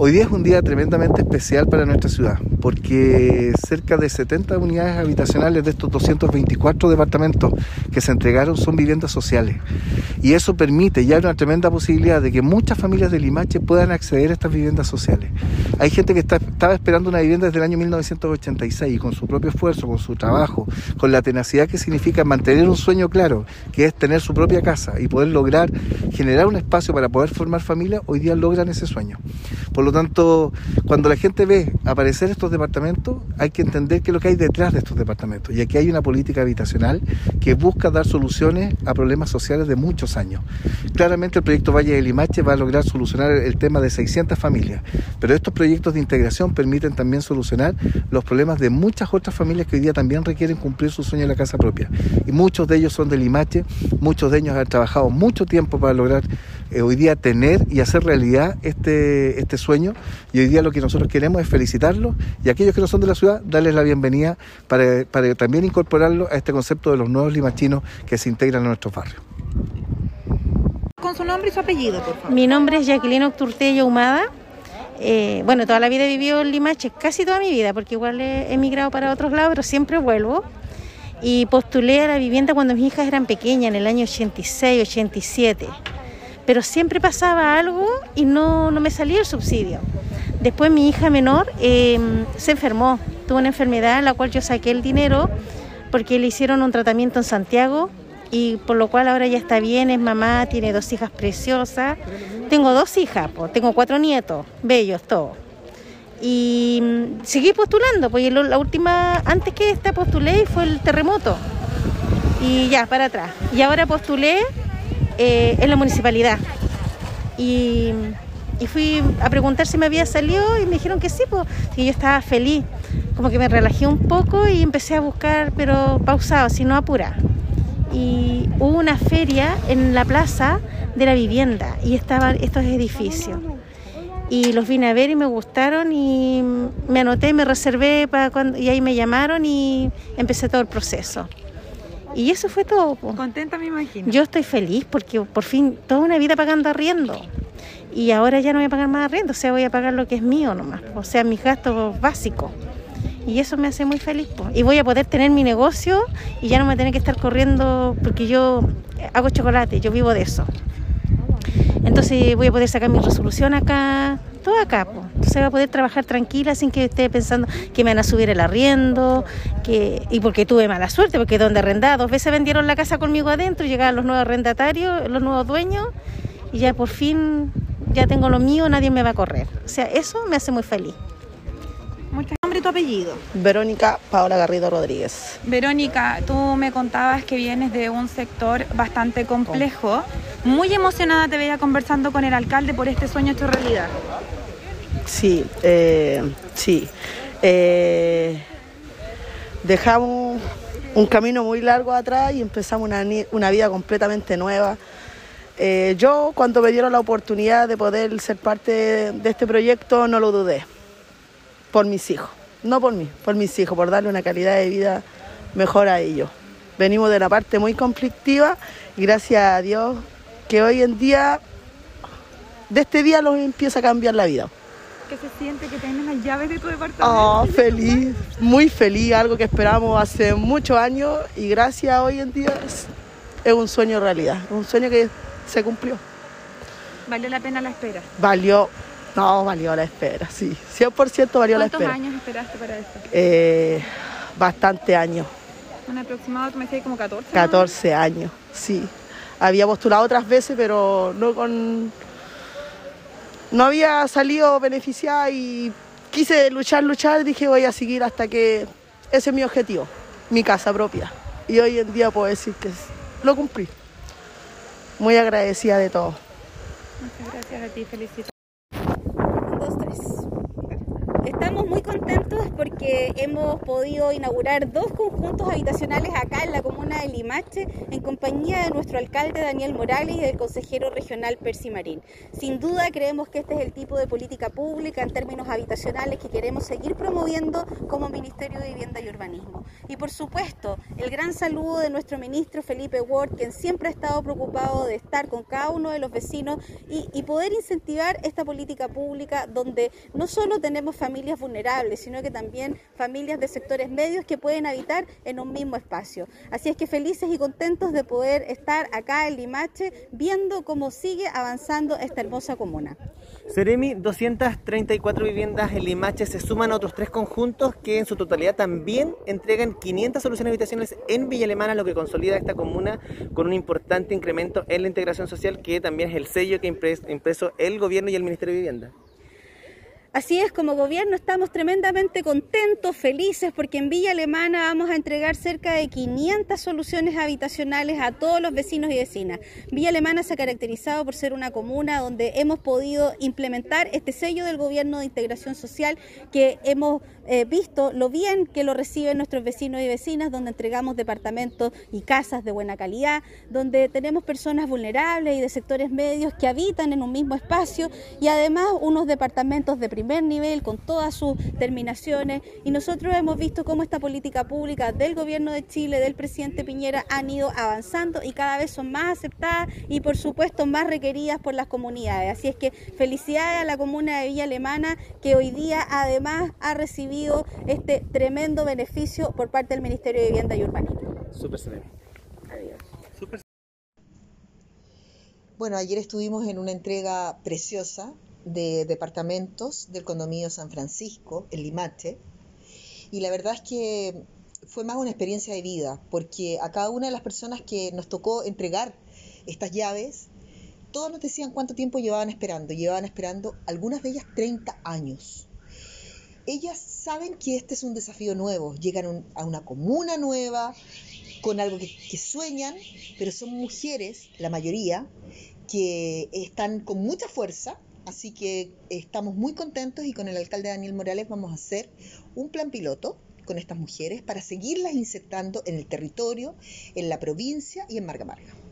Hoy día es un día tremendamente especial para nuestra ciudad, porque cerca de 70 unidades habitacionales de estos 224 departamentos que se entregaron son viviendas sociales. Y eso permite ya una tremenda posibilidad de que muchas familias de Limache puedan acceder a estas viviendas sociales. Hay gente que estaba esperando una vivienda desde el año 1986 y con su propio esfuerzo, con su trabajo, con la tenacidad que significa mantener un sueño claro, que es tener su propia casa y poder lograr generar un espacio para poder formar familia, hoy día logran ese sueño. Por lo tanto, cuando la gente ve aparecer estos departamentos, hay que entender qué es lo que hay detrás de estos departamentos. Y aquí hay una política habitacional que busca dar soluciones a problemas sociales de muchos años. Claramente el proyecto Valle de Limache va a lograr solucionar el tema de 600 familias, pero estos proyectos de integración permiten también solucionar los problemas de muchas otras familias que hoy día también requieren cumplir su sueño de la casa propia. Y muchos de ellos son de Limache, muchos de ellos han trabajado mucho tiempo para lograr eh, hoy día tener y hacer realidad este, este sueño. Y hoy día lo que nosotros queremos es felicitarlos y a aquellos que no son de la ciudad, darles la bienvenida para, para también incorporarlo a este concepto de los nuevos limachinos que se integran a nuestros barrios. Con su nombre y su apellido, por favor. Mi nombre es Jacqueline Octurtello Humada. Eh, bueno, toda la vida he vivido en Limache, casi toda mi vida, porque igual he emigrado para otros lados, pero siempre vuelvo. Y postulé a la vivienda cuando mis hijas eran pequeñas, en el año 86, 87 pero siempre pasaba algo y no, no me salía el subsidio. Después mi hija menor em, se enfermó, tuvo una enfermedad en la cual yo saqué el dinero porque le hicieron un tratamiento en Santiago y por lo cual ahora ya está bien, es mamá, tiene dos hijas preciosas. Tengo dos hijas, pues, tengo cuatro nietos, bellos todos. Y mm, seguí postulando, porque la última, antes que esta postulé fue el terremoto. Y ya, para atrás. Y ahora postulé eh, en la municipalidad. Y, fui a preguntar si me había salido y me dijeron que sí, pues, y yo estaba feliz. Como que me relajé un poco y empecé a buscar, pero pausado, si no apura. Y hubo una feria en la plaza de la vivienda y estaban estos edificios. Y los vine a ver y me gustaron y me anoté, me reservé para cuando, y ahí me llamaron y empecé todo el proceso. Y eso fue todo. Contenta me imagino. Yo estoy feliz porque por fin toda una vida pagando arriendo. Y ahora ya no voy a pagar más arriendo, o sea, voy a pagar lo que es mío nomás, o sea, mis gastos básicos. Y eso me hace muy feliz. Y voy a poder tener mi negocio y ya no me tener que estar corriendo porque yo hago chocolate, yo vivo de eso. Entonces voy a poder sacar mi resolución acá, todo acá. Pues. Entonces voy a poder trabajar tranquila sin que esté pensando que me van a subir el arriendo, que y porque tuve mala suerte, porque donde arrendaba, dos veces vendieron la casa conmigo adentro, llegaban los nuevos arrendatarios, los nuevos dueños, y ya por fin ya tengo lo mío, nadie me va a correr. O sea, eso me hace muy feliz. Tu apellido. Verónica Paola Garrido Rodríguez. Verónica, tú me contabas que vienes de un sector bastante complejo. Muy emocionada te veía conversando con el alcalde por este sueño hecho realidad. Sí, eh, sí. Eh, dejamos un camino muy largo atrás y empezamos una, vida completamente nueva. Eh, yo cuando me dieron la oportunidad de poder ser parte de este proyecto no lo dudé por mis hijos, no por mí, por mis hijos, por darle una calidad de vida mejor a ellos. Venimos de una parte muy conflictiva y gracias a Dios que hoy en día, de este día los empieza a cambiar la vida. ¿Qué se siente que tienes las llaves de tu departamento? Oh, feliz, muy feliz, algo que esperamos hace muchos años y gracias hoy en día es, es un sueño realidad, un sueño que se cumplió. ¿Valió la pena la espera? Valió no, valió la espera, sí. 100% valió la espera. ¿Cuántos años esperaste para esto? Eh, bastante años. ¿Un aproximado, tú me decías como 14? 14 años, sí. Había postulado otras veces, pero no con... No había salido beneficiada y quise luchar, luchar, dije voy a seguir hasta que... Ese es mi objetivo, mi casa propia. Y hoy en día puedo decir que lo cumplí. Muy agradecida de todo. Muchas gracias a ti, felicito. Estamos muy contentos porque hemos podido inaugurar dos conjuntos habitacionales acá en la comuna de Limache en compañía de nuestro alcalde Daniel Morales y del consejero regional Percy Marín. Sin duda creemos que este es el tipo de política pública en términos habitacionales que queremos seguir promoviendo como Ministerio de Vivienda y Urbanismo. Y por supuesto, el gran saludo de nuestro ministro Felipe Ward, quien siempre ha estado preocupado de estar con cada uno de los vecinos y poder incentivar esta política pública donde no solo tenemos familias vulnerables, sino que también familias de sectores medios que pueden habitar en un mismo espacio. Así es que felices y contentos de poder estar acá en Limache viendo cómo sigue avanzando esta hermosa comuna. Seremi, 234 viviendas en Limache se suman a otros tres conjuntos que en su totalidad también entregan 500 soluciones habitacionales en Villa Alemana, lo que consolida esta comuna con un importante incremento en la integración social, que también es el sello que impreso el gobierno y el Ministerio de Vivienda. Así es, como gobierno estamos tremendamente contentos, felices, porque en Villa Alemana vamos a entregar cerca de 500 soluciones habitacionales a todos los vecinos y vecinas. Villa Alemana se ha caracterizado por ser una comuna donde hemos podido implementar este sello del gobierno de integración social que hemos eh, visto lo bien que lo reciben nuestros vecinos y vecinas, donde entregamos departamentos y casas de buena calidad, donde tenemos personas vulnerables y de sectores medios que habitan en un mismo espacio y además unos departamentos de primer nivel con todas sus terminaciones y nosotros hemos visto cómo esta política pública del gobierno de Chile, del presidente Piñera han ido avanzando y cada vez son más aceptadas y por supuesto más requeridas por las comunidades. Así es que felicidades a la comuna de Villa Alemana que hoy día además ha recibido este tremendo beneficio por parte del Ministerio de Vivienda y Urbanismo. Súper Adiós. Súper bueno, ayer estuvimos en una entrega preciosa de departamentos del condominio San Francisco, en Limache, y la verdad es que fue más una experiencia de vida, porque a cada una de las personas que nos tocó entregar estas llaves, todos nos decían cuánto tiempo llevaban esperando. Llevaban esperando, algunas de ellas, 30 años. Ellas saben que este es un desafío nuevo, llegan a una comuna nueva, con algo que, que sueñan, pero son mujeres, la mayoría, que están con mucha fuerza, Así que estamos muy contentos y con el alcalde Daniel Morales vamos a hacer un plan piloto con estas mujeres para seguirlas insertando en el territorio, en la provincia y en Marga Marga.